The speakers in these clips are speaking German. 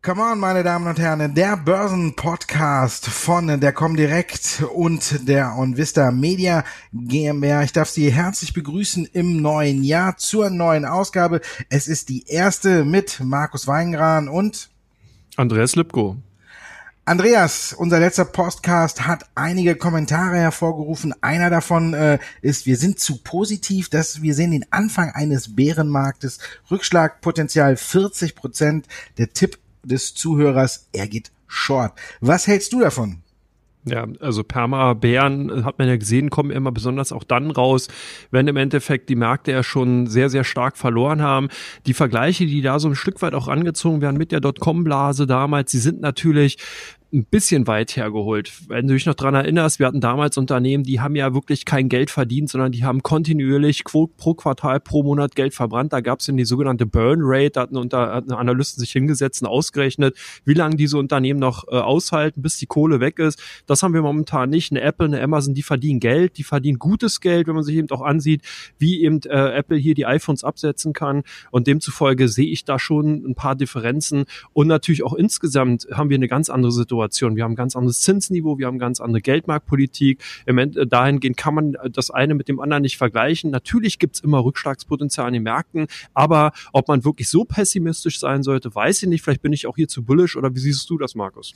Come on, meine Damen und Herren, der Börsenpodcast von der Comdirect und der OnVista Media GmbH. Ich darf Sie herzlich begrüßen im neuen Jahr zur neuen Ausgabe. Es ist die erste mit Markus Weingran und Andreas Lipko. Andreas, unser letzter Podcast hat einige Kommentare hervorgerufen. Einer davon äh, ist, wir sind zu positiv, dass wir sehen den Anfang eines Bärenmarktes. Rückschlagpotenzial 40 Prozent. Der Tipp des Zuhörers, er geht short. Was hältst du davon? Ja, also Perma-Bären äh, hat man ja gesehen, kommen immer besonders auch dann raus, wenn im Endeffekt die Märkte ja schon sehr, sehr stark verloren haben. Die Vergleiche, die da so ein Stück weit auch angezogen werden mit der Dotcom-Blase damals, die sind natürlich ein bisschen weit hergeholt. Wenn du dich noch dran erinnerst, wir hatten damals Unternehmen, die haben ja wirklich kein Geld verdient, sondern die haben kontinuierlich pro Quartal, pro Monat Geld verbrannt. Da gab es die sogenannte Burn Rate, da hatten, unter, hatten Analysten sich hingesetzt und ausgerechnet, wie lange diese Unternehmen noch äh, aushalten, bis die Kohle weg ist. Das haben wir momentan nicht. Eine Apple, eine Amazon, die verdienen Geld, die verdienen gutes Geld, wenn man sich eben auch ansieht, wie eben äh, Apple hier die iPhones absetzen kann. Und demzufolge sehe ich da schon ein paar Differenzen. Und natürlich auch insgesamt haben wir eine ganz andere Situation Situation. Wir haben ein ganz anderes Zinsniveau, wir haben ganz andere Geldmarktpolitik. Im Ende, äh, dahingehend kann man das eine mit dem anderen nicht vergleichen. Natürlich gibt es immer Rückschlagspotenzial in den Märkten, aber ob man wirklich so pessimistisch sein sollte, weiß ich nicht. Vielleicht bin ich auch hier zu bullisch oder wie siehst du das, Markus?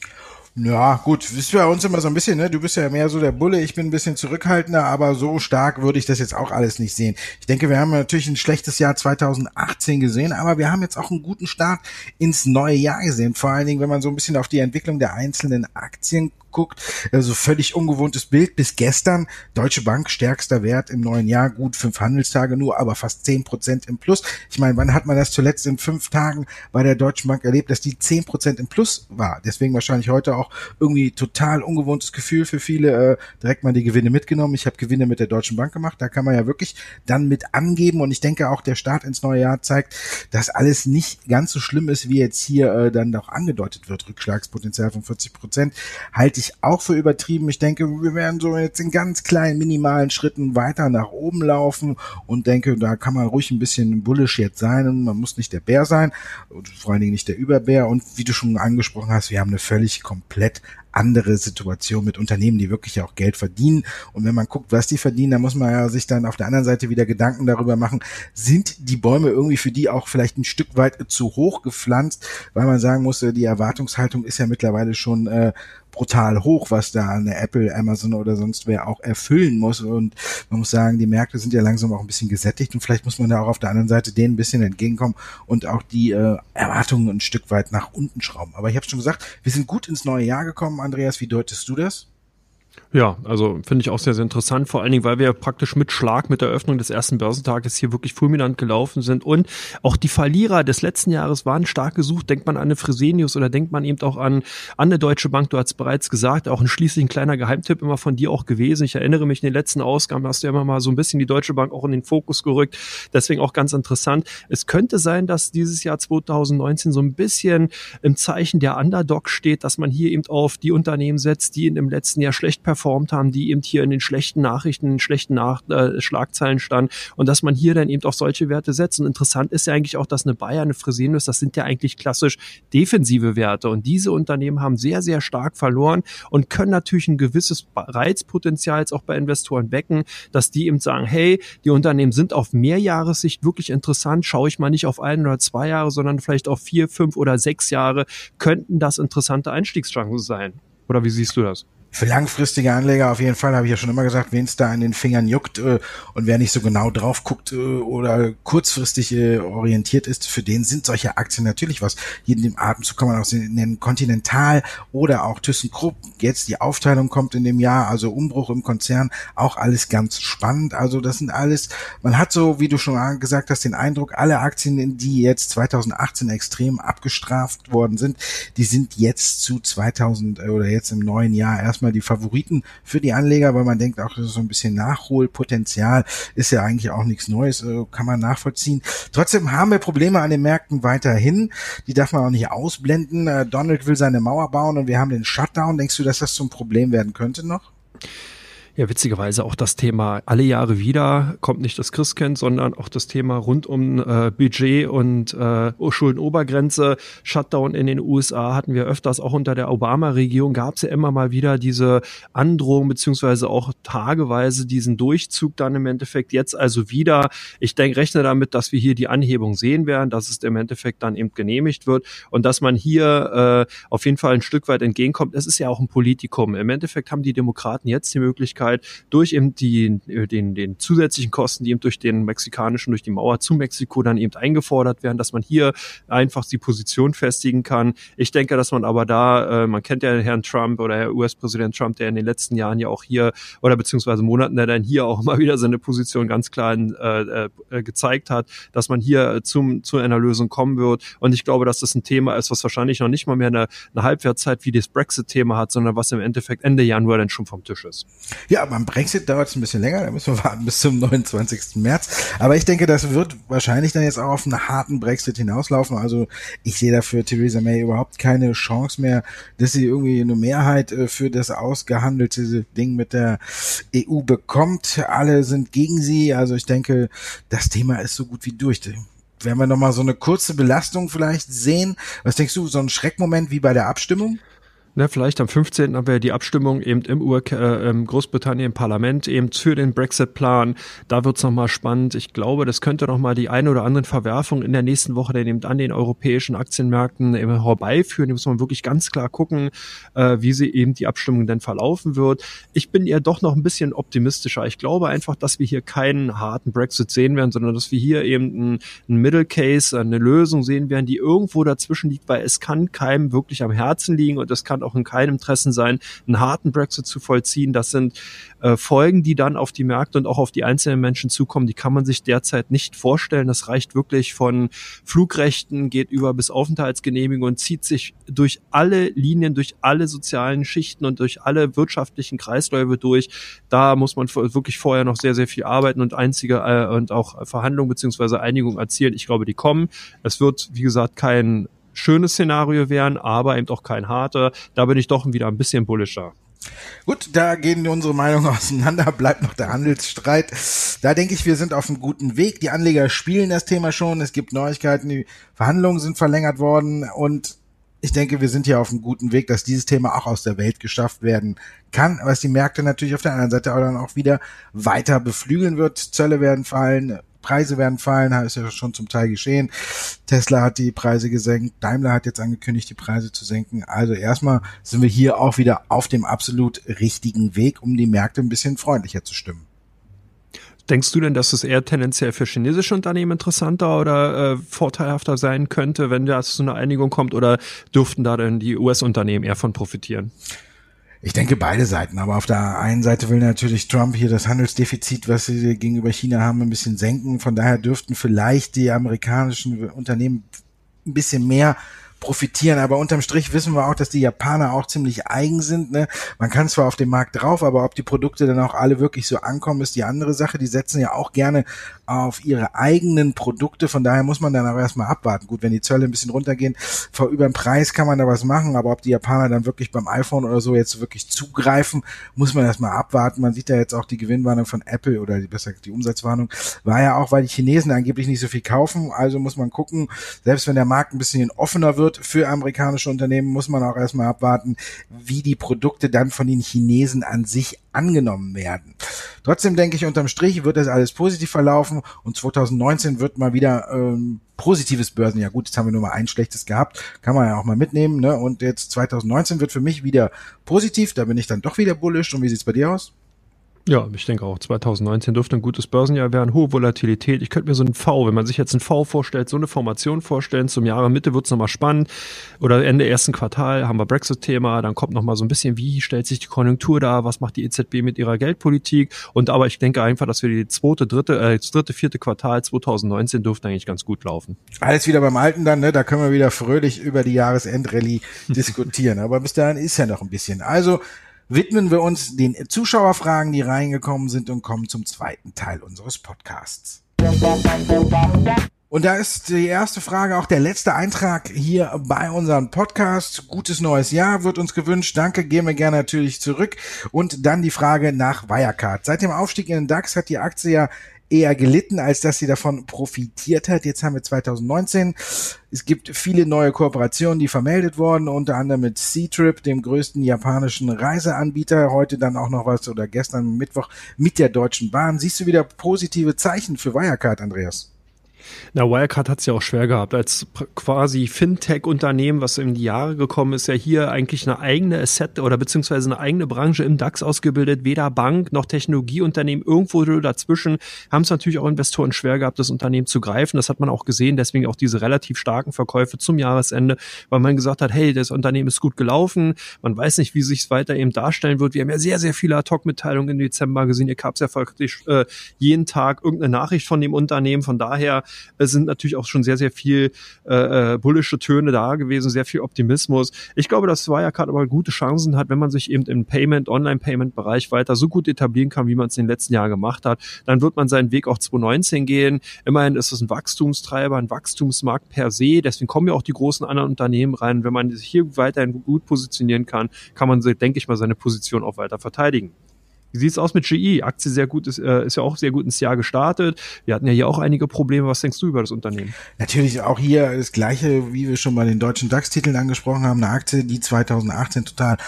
Ja, gut, ist bei uns immer so ein bisschen, ne? Du bist ja mehr so der Bulle, ich bin ein bisschen zurückhaltender, aber so stark würde ich das jetzt auch alles nicht sehen. Ich denke, wir haben natürlich ein schlechtes Jahr 2018 gesehen, aber wir haben jetzt auch einen guten Start ins neue Jahr gesehen. Vor allen Dingen, wenn man so ein bisschen auf die Entwicklung der einzelnen Aktien guckt, also völlig ungewohntes Bild bis gestern. Deutsche Bank stärkster Wert im neuen Jahr, gut fünf Handelstage nur, aber fast zehn Prozent im Plus. Ich meine, wann hat man das zuletzt in fünf Tagen bei der Deutschen Bank erlebt, dass die zehn Prozent im Plus war? Deswegen wahrscheinlich heute auch irgendwie total ungewohntes Gefühl für viele. Äh, direkt mal die Gewinne mitgenommen. Ich habe Gewinne mit der Deutschen Bank gemacht. Da kann man ja wirklich dann mit angeben und ich denke auch der Start ins neue Jahr zeigt, dass alles nicht ganz so schlimm ist, wie jetzt hier äh, dann doch angedeutet wird. Rückschlagspotenzial von 40 Prozent halte ich ich auch für übertrieben. Ich denke, wir werden so jetzt in ganz kleinen, minimalen Schritten weiter nach oben laufen und denke, da kann man ruhig ein bisschen bullish jetzt sein und man muss nicht der Bär sein und vor allen Dingen nicht der Überbär. Und wie du schon angesprochen hast, wir haben eine völlig komplett andere Situation mit Unternehmen, die wirklich auch Geld verdienen. Und wenn man guckt, was die verdienen, dann muss man ja sich dann auf der anderen Seite wieder Gedanken darüber machen, sind die Bäume irgendwie für die auch vielleicht ein Stück weit zu hoch gepflanzt, weil man sagen muss, die Erwartungshaltung ist ja mittlerweile schon äh, brutal hoch, was da eine Apple, Amazon oder sonst wer auch erfüllen muss. Und man muss sagen, die Märkte sind ja langsam auch ein bisschen gesättigt und vielleicht muss man da auch auf der anderen Seite denen ein bisschen entgegenkommen und auch die äh, Erwartungen ein Stück weit nach unten schrauben. Aber ich habe schon gesagt, wir sind gut ins neue Jahr gekommen. Andreas, wie deutest du das? Ja, also finde ich auch sehr, sehr interessant, vor allen Dingen, weil wir praktisch mit Schlag mit der Öffnung des ersten Börsentages hier wirklich fulminant gelaufen sind und auch die Verlierer des letzten Jahres waren stark gesucht. Denkt man an eine Fresenius oder denkt man eben auch an, an eine Deutsche Bank, du hast bereits gesagt, auch ein schließlich ein kleiner Geheimtipp immer von dir auch gewesen. Ich erinnere mich, in den letzten Ausgaben hast du ja immer mal so ein bisschen die Deutsche Bank auch in den Fokus gerückt, deswegen auch ganz interessant. Es könnte sein, dass dieses Jahr 2019 so ein bisschen im Zeichen der Underdog steht, dass man hier eben auf die Unternehmen setzt, die in dem letzten Jahr schlecht performt haben, die eben hier in den schlechten Nachrichten, in den schlechten Nach äh, Schlagzeilen standen und dass man hier dann eben auch solche Werte setzt. Und interessant ist ja eigentlich auch, dass eine Bayer, eine Fresenius, das sind ja eigentlich klassisch defensive Werte und diese Unternehmen haben sehr, sehr stark verloren und können natürlich ein gewisses Reizpotenzial jetzt auch bei Investoren wecken, dass die eben sagen, hey, die Unternehmen sind auf Mehrjahressicht wirklich interessant, schaue ich mal nicht auf ein oder zwei Jahre, sondern vielleicht auf vier, fünf oder sechs Jahre, könnten das interessante Einstiegschancen sein. Oder wie siehst du das? Für langfristige Anleger auf jeden Fall, habe ich ja schon immer gesagt, wen es da an den Fingern juckt äh, und wer nicht so genau drauf guckt äh, oder kurzfristig äh, orientiert ist, für den sind solche Aktien natürlich was. Hier in dem Atemzug kann man auch nennen Continental oder auch ThyssenKrupp. Jetzt die Aufteilung kommt in dem Jahr, also Umbruch im Konzern, auch alles ganz spannend. Also das sind alles, man hat so, wie du schon gesagt hast, den Eindruck, alle Aktien, die jetzt 2018 extrem abgestraft worden sind, die sind jetzt zu 2000 oder jetzt im neuen Jahr erst erstmal die Favoriten für die Anleger, weil man denkt auch, das ist so ein bisschen Nachholpotenzial, ist ja eigentlich auch nichts Neues, äh, kann man nachvollziehen. Trotzdem haben wir Probleme an den Märkten weiterhin. Die darf man auch nicht ausblenden. Äh, Donald will seine Mauer bauen und wir haben den Shutdown. Denkst du, dass das zum Problem werden könnte noch? Ja, witzigerweise auch das Thema alle Jahre wieder kommt nicht das Christkind, sondern auch das Thema rund um äh, Budget und äh, Schuldenobergrenze, Shutdown in den USA hatten wir öfters, auch unter der Obama-Regierung gab es ja immer mal wieder diese Androhung beziehungsweise auch tageweise diesen Durchzug dann im Endeffekt jetzt also wieder. Ich denke, rechne damit, dass wir hier die Anhebung sehen werden, dass es im Endeffekt dann eben genehmigt wird und dass man hier äh, auf jeden Fall ein Stück weit entgegenkommt. Es ist ja auch ein Politikum. Im Endeffekt haben die Demokraten jetzt die Möglichkeit, Möglichkeit, durch eben die, äh, den, den zusätzlichen Kosten, die eben durch den mexikanischen, durch die Mauer zu Mexiko dann eben eingefordert werden, dass man hier einfach die Position festigen kann. Ich denke, dass man aber da, äh, man kennt ja Herrn Trump oder Herr US-Präsident Trump, der in den letzten Jahren ja auch hier oder beziehungsweise Monaten, der dann hier auch mal wieder seine Position ganz klar in, äh, äh, gezeigt hat, dass man hier zum, zu einer Lösung kommen wird. Und ich glaube, dass das ein Thema ist, was wahrscheinlich noch nicht mal mehr eine, eine Halbwertszeit wie das Brexit-Thema hat, sondern was im Endeffekt Ende Januar dann schon vom Tisch ist. Ja, ja, beim Brexit dauert es ein bisschen länger, da müssen wir warten bis zum 29. März. Aber ich denke, das wird wahrscheinlich dann jetzt auch auf einen harten Brexit hinauslaufen. Also ich sehe dafür Theresa May überhaupt keine Chance mehr, dass sie irgendwie eine Mehrheit äh, für das ausgehandelte Ding mit der EU bekommt. Alle sind gegen sie. Also ich denke, das Thema ist so gut wie durch werden wir nochmal so eine kurze Belastung vielleicht sehen. Was denkst du, so ein Schreckmoment wie bei der Abstimmung? Ne, vielleicht am 15. haben wir die Abstimmung eben im, Ur äh, im Großbritannien Parlament eben für den Brexit-Plan. Da wird's es nochmal spannend. Ich glaube, das könnte nochmal die eine oder anderen Verwerfungen in der nächsten Woche dann eben an den europäischen Aktienmärkten eben herbeiführen. Da muss man wirklich ganz klar gucken, äh, wie sie eben die Abstimmung denn verlaufen wird. Ich bin eher doch noch ein bisschen optimistischer. Ich glaube einfach, dass wir hier keinen harten Brexit sehen werden, sondern dass wir hier eben einen, einen Middle Case, eine Lösung sehen werden, die irgendwo dazwischen liegt, weil es kann keinem wirklich am Herzen liegen und es kann auch in keinem Interesse sein, einen harten Brexit zu vollziehen. Das sind äh, Folgen, die dann auf die Märkte und auch auf die einzelnen Menschen zukommen. Die kann man sich derzeit nicht vorstellen. Das reicht wirklich von Flugrechten, geht über bis Aufenthaltsgenehmigung und zieht sich durch alle Linien, durch alle sozialen Schichten und durch alle wirtschaftlichen Kreisläufe durch. Da muss man wirklich vorher noch sehr, sehr viel arbeiten und einzige äh, und auch Verhandlungen beziehungsweise Einigung erzielen. Ich glaube, die kommen. Es wird, wie gesagt, kein schönes Szenario wären, aber eben auch kein harter. Da bin ich doch wieder ein bisschen bullischer. Gut, da gehen unsere Meinungen auseinander, bleibt noch der Handelsstreit. Da denke ich, wir sind auf einem guten Weg. Die Anleger spielen das Thema schon, es gibt Neuigkeiten, die Verhandlungen sind verlängert worden und ich denke, wir sind hier auf einem guten Weg, dass dieses Thema auch aus der Welt geschafft werden kann, was die Märkte natürlich auf der anderen Seite auch dann auch wieder weiter beflügeln wird. Zölle werden fallen, Preise werden fallen, ist ja schon zum Teil geschehen. Tesla hat die Preise gesenkt, Daimler hat jetzt angekündigt, die Preise zu senken. Also erstmal sind wir hier auch wieder auf dem absolut richtigen Weg, um die Märkte ein bisschen freundlicher zu stimmen. Denkst du denn, dass es eher tendenziell für chinesische Unternehmen interessanter oder äh, vorteilhafter sein könnte, wenn das zu einer Einigung kommt, oder dürften da denn die US-Unternehmen eher von profitieren? Ich denke beide Seiten, aber auf der einen Seite will natürlich Trump hier das Handelsdefizit, was sie gegenüber China haben, ein bisschen senken. Von daher dürften vielleicht die amerikanischen Unternehmen ein bisschen mehr profitieren. Aber unterm Strich wissen wir auch, dass die Japaner auch ziemlich eigen sind. Ne? Man kann zwar auf dem Markt drauf, aber ob die Produkte dann auch alle wirklich so ankommen, ist die andere Sache. Die setzen ja auch gerne auf ihre eigenen Produkte. Von daher muss man dann aber erstmal abwarten. Gut, wenn die Zölle ein bisschen runtergehen, vor über den Preis kann man da was machen, aber ob die Japaner dann wirklich beim iPhone oder so jetzt wirklich zugreifen, muss man erstmal abwarten. Man sieht ja jetzt auch die Gewinnwarnung von Apple oder die, besser die Umsatzwarnung war ja auch, weil die Chinesen angeblich nicht so viel kaufen. Also muss man gucken, selbst wenn der Markt ein bisschen offener wird, wird für amerikanische Unternehmen, muss man auch erstmal abwarten, wie die Produkte dann von den Chinesen an sich angenommen werden. Trotzdem denke ich, unterm Strich wird das alles positiv verlaufen und 2019 wird mal wieder ähm, positives Börsenjahr. Gut, jetzt haben wir nur mal ein schlechtes gehabt, kann man ja auch mal mitnehmen. Ne? Und jetzt 2019 wird für mich wieder positiv, da bin ich dann doch wieder bullish. Und wie sieht's bei dir aus? Ja, ich denke auch, 2019 dürfte ein gutes Börsenjahr werden, hohe Volatilität. Ich könnte mir so einen V, wenn man sich jetzt einen V vorstellt, so eine Formation vorstellen, zum Jahre Mitte wird's nochmal spannend. Oder Ende ersten Quartal haben wir Brexit-Thema, dann kommt nochmal so ein bisschen, wie stellt sich die Konjunktur da, was macht die EZB mit ihrer Geldpolitik. Und aber ich denke einfach, dass wir die zweite, dritte, äh, das dritte, vierte Quartal 2019 dürfte eigentlich ganz gut laufen. Alles wieder beim Alten dann, ne? Da können wir wieder fröhlich über die Jahresendrallye diskutieren. Aber bis dahin ist ja noch ein bisschen. Also widmen wir uns den Zuschauerfragen, die reingekommen sind und kommen zum zweiten Teil unseres Podcasts. Und da ist die erste Frage auch der letzte Eintrag hier bei unserem Podcast. Gutes neues Jahr wird uns gewünscht. Danke, gehen wir gerne natürlich zurück. Und dann die Frage nach Wirecard. Seit dem Aufstieg in den DAX hat die Aktie ja eher gelitten, als dass sie davon profitiert hat. Jetzt haben wir 2019. Es gibt viele neue Kooperationen, die vermeldet wurden, unter anderem mit C-Trip, dem größten japanischen Reiseanbieter. Heute dann auch noch was oder gestern Mittwoch mit der Deutschen Bahn. Siehst du wieder positive Zeichen für Wirecard, Andreas? Na, Wirecard hat es ja auch schwer gehabt. Als quasi Fintech-Unternehmen, was in die Jahre gekommen ist, ja hier eigentlich eine eigene Asset oder beziehungsweise eine eigene Branche im DAX ausgebildet. Weder Bank noch Technologieunternehmen irgendwo dazwischen haben es natürlich auch Investoren schwer gehabt, das Unternehmen zu greifen. Das hat man auch gesehen. Deswegen auch diese relativ starken Verkäufe zum Jahresende, weil man gesagt hat, hey, das Unternehmen ist gut gelaufen. Man weiß nicht, wie sich es weiter eben darstellen wird. Wir haben ja sehr, sehr viele Ad-Hoc-Mitteilungen im Dezember gesehen. Ihr gab es ja faktisch äh, jeden Tag irgendeine Nachricht von dem Unternehmen. Von daher es sind natürlich auch schon sehr, sehr viel äh, äh, bullische Töne da gewesen, sehr viel Optimismus. Ich glaube, dass Wirecard aber gute Chancen hat, wenn man sich eben im Payment, Online-Payment-Bereich weiter so gut etablieren kann, wie man es in den letzten Jahren gemacht hat. Dann wird man seinen Weg auch 2019 gehen. Immerhin ist es ein Wachstumstreiber, ein Wachstumsmarkt per se. Deswegen kommen ja auch die großen anderen Unternehmen rein. Wenn man sich hier weiterhin gut positionieren kann, kann man, denke ich mal, seine Position auch weiter verteidigen. Wie sieht's aus mit GE? Aktie sehr gut ist, äh, ist ja auch sehr gut ins Jahr gestartet. Wir hatten ja hier auch einige Probleme. Was denkst du über das Unternehmen? Natürlich auch hier das gleiche, wie wir schon bei den deutschen DAX-Titeln angesprochen haben. Eine Aktie, die 2018 total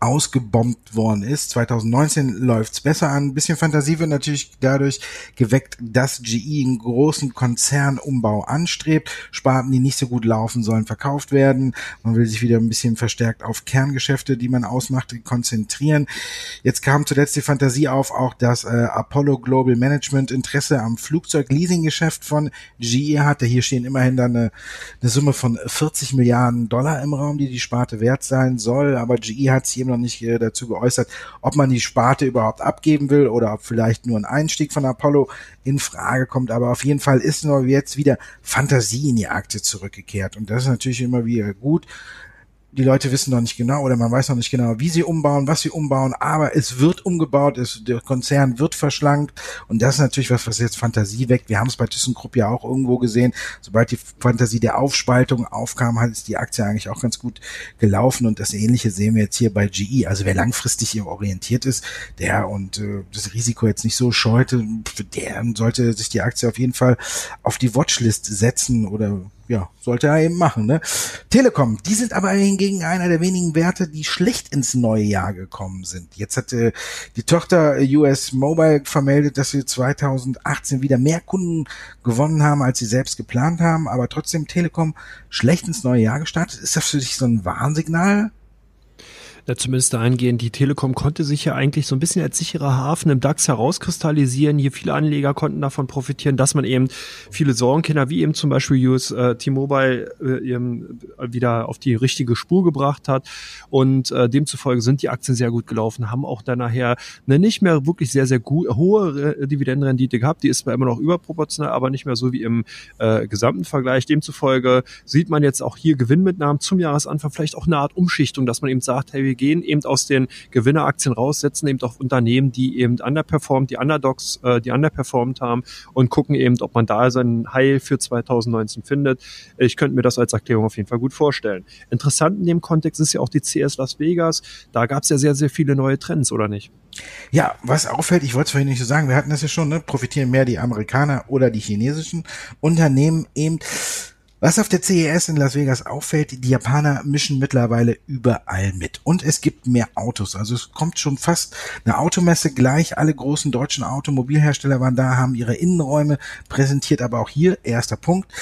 ausgebombt worden ist. 2019 läuft's besser an. Ein bisschen Fantasie wird natürlich dadurch geweckt, dass GE einen großen Konzernumbau anstrebt. Sparten, die nicht so gut laufen, sollen verkauft werden. Man will sich wieder ein bisschen verstärkt auf Kerngeschäfte, die man ausmacht, konzentrieren. Jetzt kam zuletzt die Fantasie auf, auch dass äh, Apollo Global Management Interesse am Flugzeug-Leasing-Geschäft von GE hatte. Hier stehen immerhin dann eine, eine Summe von 40 Milliarden Dollar im Raum, die die Sparte wert sein soll. Aber GE hat sich eben noch nicht äh, dazu geäußert, ob man die Sparte überhaupt abgeben will oder ob vielleicht nur ein Einstieg von Apollo in Frage kommt. Aber auf jeden Fall ist nur jetzt wieder Fantasie in die Aktie zurückgekehrt. Und das ist natürlich immer wieder gut die Leute wissen noch nicht genau oder man weiß noch nicht genau, wie sie umbauen, was sie umbauen, aber es wird umgebaut, es, der Konzern wird verschlankt und das ist natürlich was, was jetzt Fantasie weckt. Wir haben es bei ThyssenKrupp ja auch irgendwo gesehen. Sobald die Fantasie der Aufspaltung aufkam, hat es die Aktie eigentlich auch ganz gut gelaufen und das Ähnliche sehen wir jetzt hier bei GE. Also wer langfristig orientiert ist, der und äh, das Risiko jetzt nicht so scheute, der sollte sich die Aktie auf jeden Fall auf die Watchlist setzen oder ja, sollte er eben machen. Ne? Telekom, die sind aber hingegen einer der wenigen Werte, die schlecht ins neue Jahr gekommen sind. Jetzt hat äh, die Tochter US Mobile vermeldet, dass sie 2018 wieder mehr Kunden gewonnen haben, als sie selbst geplant haben, aber trotzdem Telekom schlecht ins neue Jahr gestartet. Ist das für dich so ein Warnsignal? Ja, zumindest dahingehend, die Telekom konnte sich ja eigentlich so ein bisschen als sicherer Hafen im DAX herauskristallisieren. Hier viele Anleger konnten davon profitieren, dass man eben viele Sorgenkinder, wie eben zum Beispiel US äh, T-Mobile, äh, eben wieder auf die richtige Spur gebracht hat. Und äh, demzufolge sind die Aktien sehr gut gelaufen, haben auch dann nachher eine nicht mehr wirklich sehr, sehr gut, hohe äh, Dividendenrendite gehabt. Die ist zwar immer noch überproportional, aber nicht mehr so wie im äh, gesamten Vergleich. Demzufolge sieht man jetzt auch hier Gewinnmitnahmen zum Jahresanfang, vielleicht auch eine Art Umschichtung, dass man eben sagt, hey, wir gehen eben aus den Gewinneraktien raus, setzen eben auf Unternehmen, die eben underperformt, die Underdogs, äh, die underperformt haben und gucken eben, ob man da seinen Heil für 2019 findet. Ich könnte mir das als Erklärung auf jeden Fall gut vorstellen. Interessant in dem Kontext ist ja auch die CS Las Vegas. Da gab es ja sehr, sehr viele neue Trends, oder nicht? Ja, was auffällt, ich wollte es vorhin nicht so sagen, wir hatten das ja schon, ne? profitieren mehr die Amerikaner oder die chinesischen Unternehmen eben was auf der CES in Las Vegas auffällt, die Japaner mischen mittlerweile überall mit. Und es gibt mehr Autos. Also es kommt schon fast eine Automesse gleich. Alle großen deutschen Automobilhersteller waren da, haben ihre Innenräume präsentiert. Aber auch hier, erster Punkt,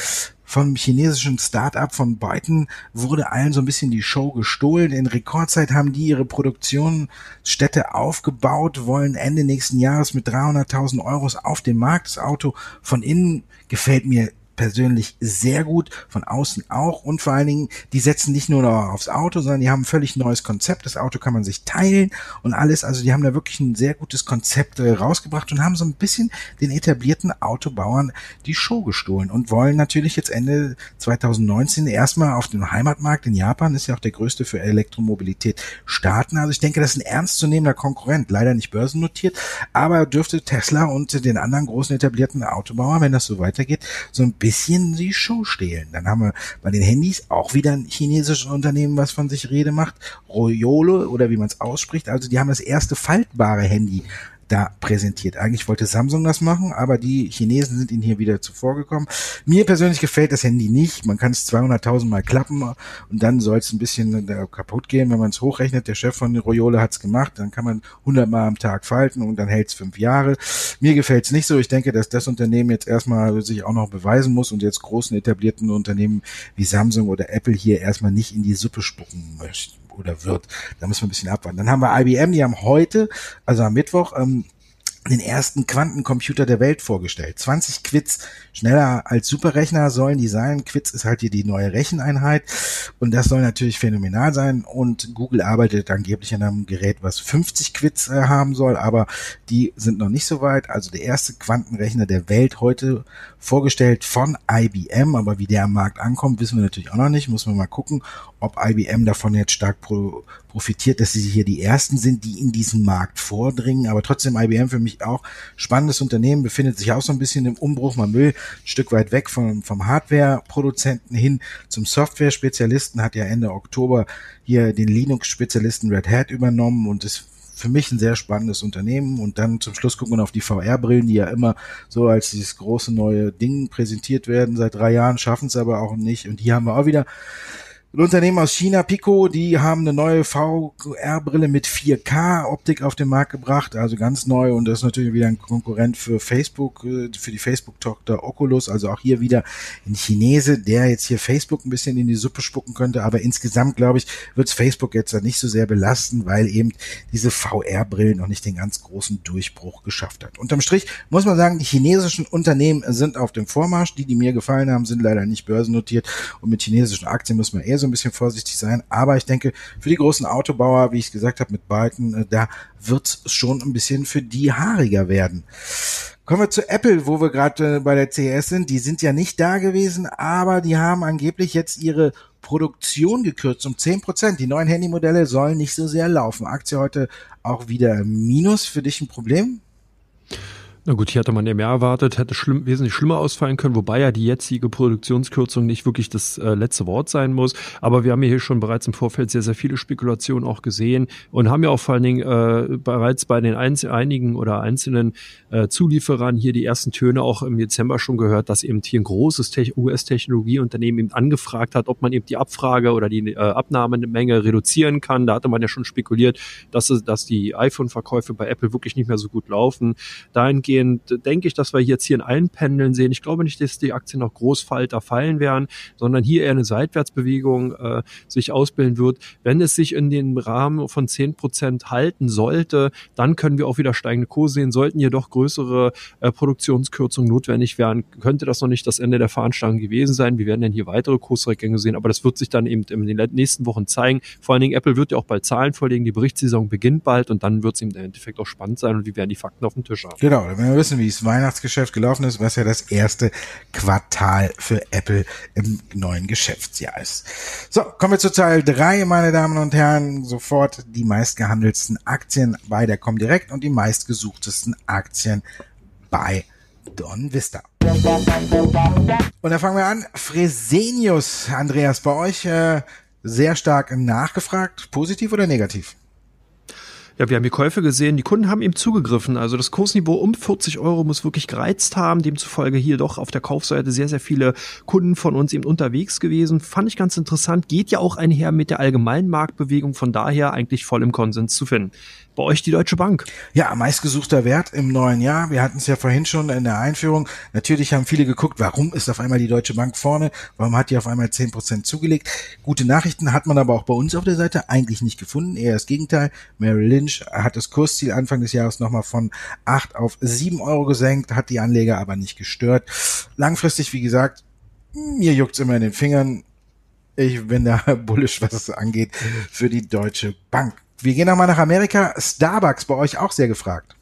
vom chinesischen Start-up von Byton wurde allen so ein bisschen die Show gestohlen. In Rekordzeit haben die ihre Produktionsstätte aufgebaut, wollen Ende nächsten Jahres mit 300.000 Euros auf den Markt. Das Auto von innen gefällt mir persönlich sehr gut, von außen auch und vor allen Dingen, die setzen nicht nur noch aufs Auto, sondern die haben ein völlig neues Konzept. Das Auto kann man sich teilen und alles. Also die haben da wirklich ein sehr gutes Konzept äh, rausgebracht und haben so ein bisschen den etablierten Autobauern die Show gestohlen und wollen natürlich jetzt Ende 2019 erstmal auf dem Heimatmarkt in Japan, ist ja auch der größte für Elektromobilität, starten. Also ich denke, das ist ein ernstzunehmender Konkurrent, leider nicht börsennotiert, aber dürfte Tesla und den anderen großen etablierten Autobauern, wenn das so weitergeht, so ein bisschen bisschen die Show stehlen. Dann haben wir bei den Handys auch wieder ein chinesisches Unternehmen, was von sich Rede macht. Royole oder wie man es ausspricht. Also die haben das erste faltbare Handy da präsentiert. Eigentlich wollte Samsung das machen, aber die Chinesen sind ihnen hier wieder zuvorgekommen. Mir persönlich gefällt das Handy nicht. Man kann es 200.000 Mal klappen und dann soll es ein bisschen äh, kaputt gehen, wenn man es hochrechnet. Der Chef von Royole hat es gemacht. Dann kann man 100 Mal am Tag falten und dann hält es fünf Jahre. Mir gefällt es nicht so. Ich denke, dass das Unternehmen jetzt erstmal sich auch noch beweisen muss und jetzt großen etablierten Unternehmen wie Samsung oder Apple hier erstmal nicht in die Suppe spucken möchten oder wird. Da müssen wir ein bisschen abwarten. Dann haben wir IBM, die haben heute, also am Mittwoch, ähm, den ersten Quantencomputer der Welt vorgestellt. 20 Quits schneller als Superrechner sollen die sein. Quits ist halt hier die neue Recheneinheit und das soll natürlich phänomenal sein und Google arbeitet angeblich an einem Gerät, was 50 Quits äh, haben soll, aber die sind noch nicht so weit. Also der erste Quantenrechner der Welt heute vorgestellt von IBM, aber wie der am Markt ankommt, wissen wir natürlich auch noch nicht. Muss man mal gucken, ob IBM davon jetzt stark pro profitiert, dass sie hier die ersten sind, die in diesen Markt vordringen. Aber trotzdem IBM für mich auch spannendes Unternehmen, befindet sich auch so ein bisschen im Umbruch. Man will ein Stück weit weg vom, vom Hardware-Produzenten hin zum Software-Spezialisten, hat ja Ende Oktober hier den Linux-Spezialisten Red Hat übernommen und ist für mich ein sehr spannendes Unternehmen. Und dann zum Schluss gucken wir auf die VR-Brillen, die ja immer so als dieses große neue Ding präsentiert werden. Seit drei Jahren schaffen es aber auch nicht. Und hier haben wir auch wieder ein Unternehmen aus China, Pico, die haben eine neue VR-Brille mit 4K-Optik auf den Markt gebracht, also ganz neu. Und das ist natürlich wieder ein Konkurrent für Facebook, äh, für die Facebook-Tochter Oculus, also auch hier wieder ein Chinese, der jetzt hier Facebook ein bisschen in die Suppe spucken könnte, aber insgesamt, glaube ich, wird es Facebook jetzt nicht so sehr belasten, weil eben diese VR-Brillen noch nicht den ganz großen Durchbruch geschafft hat. Unterm Strich muss man sagen, die chinesischen Unternehmen sind auf dem Vormarsch, die, die mir gefallen haben, sind leider nicht börsennotiert. Und mit chinesischen Aktien muss man eher so ein bisschen vorsichtig sein. Aber ich denke, für die großen Autobauer, wie ich gesagt habe, mit Byton, äh, da wird es schon ein bisschen für die haariger werden. Kommen wir zu Apple, wo wir gerade äh, bei der CES sind. Die sind ja nicht da gewesen, aber die haben angeblich jetzt ihre Produktion gekürzt um 10%. Die neuen Handymodelle sollen nicht so sehr laufen. Aktie heute auch wieder Minus. Für dich ein Problem? Na gut, hier hatte man ja mehr erwartet, hätte schlimm, wesentlich schlimmer ausfallen können, wobei ja die jetzige Produktionskürzung nicht wirklich das äh, letzte Wort sein muss. Aber wir haben ja hier schon bereits im Vorfeld sehr, sehr viele Spekulationen auch gesehen und haben ja auch vor allen Dingen äh, bereits bei den einz einigen oder einzelnen äh, Zulieferern hier die ersten Töne auch im Dezember schon gehört, dass eben hier ein großes US-Technologieunternehmen eben angefragt hat, ob man eben die Abfrage oder die äh, Abnahmemenge reduzieren kann. Da hatte man ja schon spekuliert, dass, dass die iPhone-Verkäufe bei Apple wirklich nicht mehr so gut laufen. Dahingehend dahingehend denke ich, dass wir jetzt hier in allen Pendeln sehen. Ich glaube nicht, dass die Aktien noch Großfalter fallen werden, sondern hier eher eine Seitwärtsbewegung äh, sich ausbilden wird. Wenn es sich in den Rahmen von zehn Prozent halten sollte, dann können wir auch wieder steigende Kurse sehen. Sollten jedoch größere äh, Produktionskürzungen notwendig werden, könnte das noch nicht das Ende der Veranstaltung gewesen sein. Wir werden dann hier weitere Kursrückgänge sehen, aber das wird sich dann eben in den nächsten Wochen zeigen. Vor allen Dingen Apple wird ja auch bald Zahlen vorlegen. Die Berichtssaison beginnt bald und dann wird es im Endeffekt auch spannend sein und wir werden die Fakten auf dem Tisch haben. Genau, wir wissen, wie das Weihnachtsgeschäft gelaufen ist, was ja das erste Quartal für Apple im neuen Geschäftsjahr ist. So, kommen wir zu Teil 3, meine Damen und Herren. Sofort die meistgehandelsten Aktien bei der Comdirect und die meistgesuchtesten Aktien bei Don Vista. Und da fangen wir an. Fresenius, Andreas, bei euch äh, sehr stark nachgefragt. Positiv oder negativ? Ja, wir haben die Käufe gesehen, die Kunden haben ihm zugegriffen. Also das Kursniveau um 40 Euro muss wirklich gereizt haben. Demzufolge hier doch auf der Kaufseite sehr, sehr viele Kunden von uns eben unterwegs gewesen. Fand ich ganz interessant. Geht ja auch einher mit der allgemeinen Marktbewegung. Von daher eigentlich voll im Konsens zu finden bei euch die Deutsche Bank. Ja, meistgesuchter Wert im neuen Jahr. Wir hatten es ja vorhin schon in der Einführung. Natürlich haben viele geguckt, warum ist auf einmal die Deutsche Bank vorne? Warum hat die auf einmal zehn Prozent zugelegt? Gute Nachrichten hat man aber auch bei uns auf der Seite eigentlich nicht gefunden. Eher das Gegenteil. Merrill Lynch hat das Kursziel Anfang des Jahres nochmal von acht auf sieben Euro gesenkt, hat die Anleger aber nicht gestört. Langfristig, wie gesagt, mir juckt's immer in den Fingern. Ich bin da bullisch, was es angeht, für die Deutsche Bank. Wir gehen nochmal nach Amerika. Starbucks bei euch auch sehr gefragt.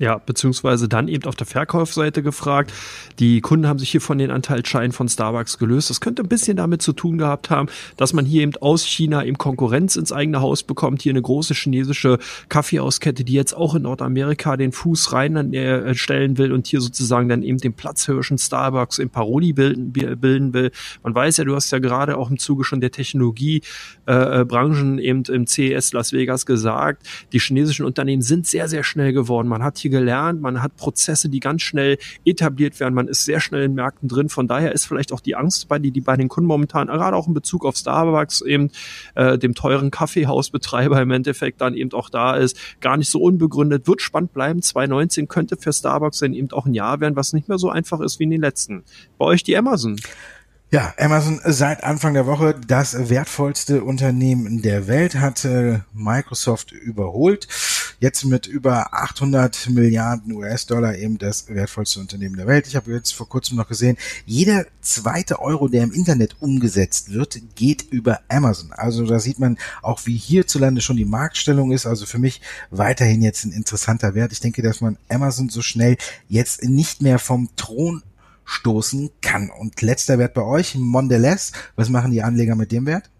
Ja, beziehungsweise dann eben auf der Verkaufsseite gefragt. Die Kunden haben sich hier von den Anteilsscheinen von Starbucks gelöst. Das könnte ein bisschen damit zu tun gehabt haben, dass man hier eben aus China eben Konkurrenz ins eigene Haus bekommt. Hier eine große chinesische Kaffeehauskette, die jetzt auch in Nordamerika den Fuß rein äh, stellen will und hier sozusagen dann eben den Platzhirschen Starbucks in Paroli bilden, bilden will. Man weiß ja, du hast ja gerade auch im Zuge schon der Technologiebranchen äh, eben im CES Las Vegas gesagt, die chinesischen Unternehmen sind sehr, sehr schnell geworden. Man hat viel gelernt, man hat Prozesse, die ganz schnell etabliert werden, man ist sehr schnell in Märkten drin. Von daher ist vielleicht auch die Angst bei, die, die bei den Kunden momentan, gerade auch in Bezug auf Starbucks eben, äh, dem teuren Kaffeehausbetreiber im Endeffekt dann eben auch da ist, gar nicht so unbegründet. Wird spannend bleiben. 2019 könnte für Starbucks dann eben auch ein Jahr werden, was nicht mehr so einfach ist wie in den letzten. Bei euch die Amazon. Ja, Amazon seit Anfang der Woche das wertvollste Unternehmen der Welt hat äh, Microsoft überholt. Jetzt mit über 800 Milliarden US-Dollar eben das wertvollste Unternehmen der Welt. Ich habe jetzt vor kurzem noch gesehen, jeder zweite Euro, der im Internet umgesetzt wird, geht über Amazon. Also da sieht man auch, wie hierzulande schon die Marktstellung ist. Also für mich weiterhin jetzt ein interessanter Wert. Ich denke, dass man Amazon so schnell jetzt nicht mehr vom Thron stoßen kann. Und letzter Wert bei euch, Mondelez. Was machen die Anleger mit dem Wert?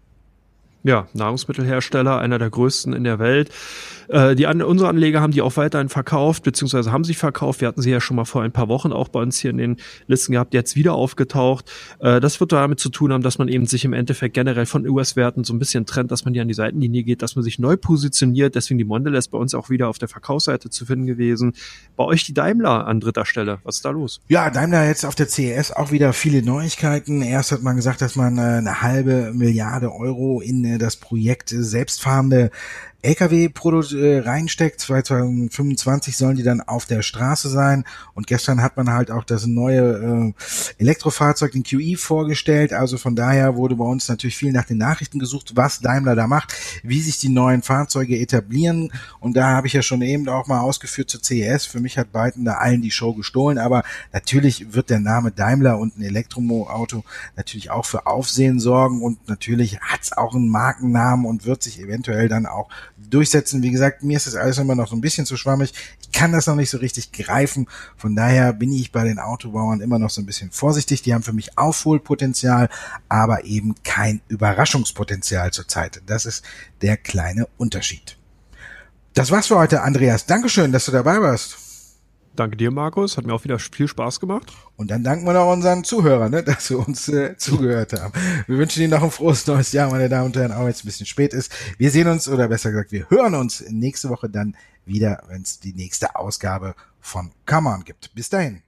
Ja, Nahrungsmittelhersteller, einer der größten in der Welt. Äh, die, unsere Anleger haben die auch weiterhin verkauft, beziehungsweise haben sie verkauft. Wir hatten sie ja schon mal vor ein paar Wochen auch bei uns hier in den Listen gehabt, jetzt wieder aufgetaucht. Äh, das wird damit zu tun haben, dass man eben sich im Endeffekt generell von US-Werten so ein bisschen trennt, dass man hier an die Seitenlinie geht, dass man sich neu positioniert. Deswegen die Mondelez bei uns auch wieder auf der Verkaufsseite zu finden gewesen. Bei euch die Daimler an dritter Stelle. Was ist da los? Ja, Daimler jetzt auf der CES auch wieder viele Neuigkeiten. Erst hat man gesagt, dass man äh, eine halbe Milliarde Euro in äh, das Projekt selbstfahrende LKW äh, reinsteckt. 2025 sollen die dann auf der Straße sein. Und gestern hat man halt auch das neue äh, Elektrofahrzeug, den QE, vorgestellt. Also von daher wurde bei uns natürlich viel nach den Nachrichten gesucht, was Daimler da macht, wie sich die neuen Fahrzeuge etablieren. Und da habe ich ja schon eben auch mal ausgeführt zur CES. Für mich hat Biden da allen die Show gestohlen. Aber natürlich wird der Name Daimler und ein Elektroauto natürlich auch für Aufsehen sorgen. Und natürlich hat es auch einen Markennamen und wird sich eventuell dann auch durchsetzen. Wie gesagt, mir ist das alles immer noch so ein bisschen zu schwammig. Ich kann das noch nicht so richtig greifen. Von daher bin ich bei den Autobauern immer noch so ein bisschen vorsichtig. Die haben für mich Aufholpotenzial, aber eben kein Überraschungspotenzial zurzeit. Das ist der kleine Unterschied. Das war's für heute, Andreas. Dankeschön, dass du dabei warst. Danke dir, Markus. Hat mir auch wieder viel Spaß gemacht. Und dann danken wir noch unseren Zuhörern, ne, dass sie uns äh, zugehört haben. Wir wünschen Ihnen noch ein frohes neues Jahr, meine Damen und Herren, auch wenn es ein bisschen spät ist. Wir sehen uns, oder besser gesagt, wir hören uns nächste Woche dann wieder, wenn es die nächste Ausgabe von Come On gibt. Bis dahin.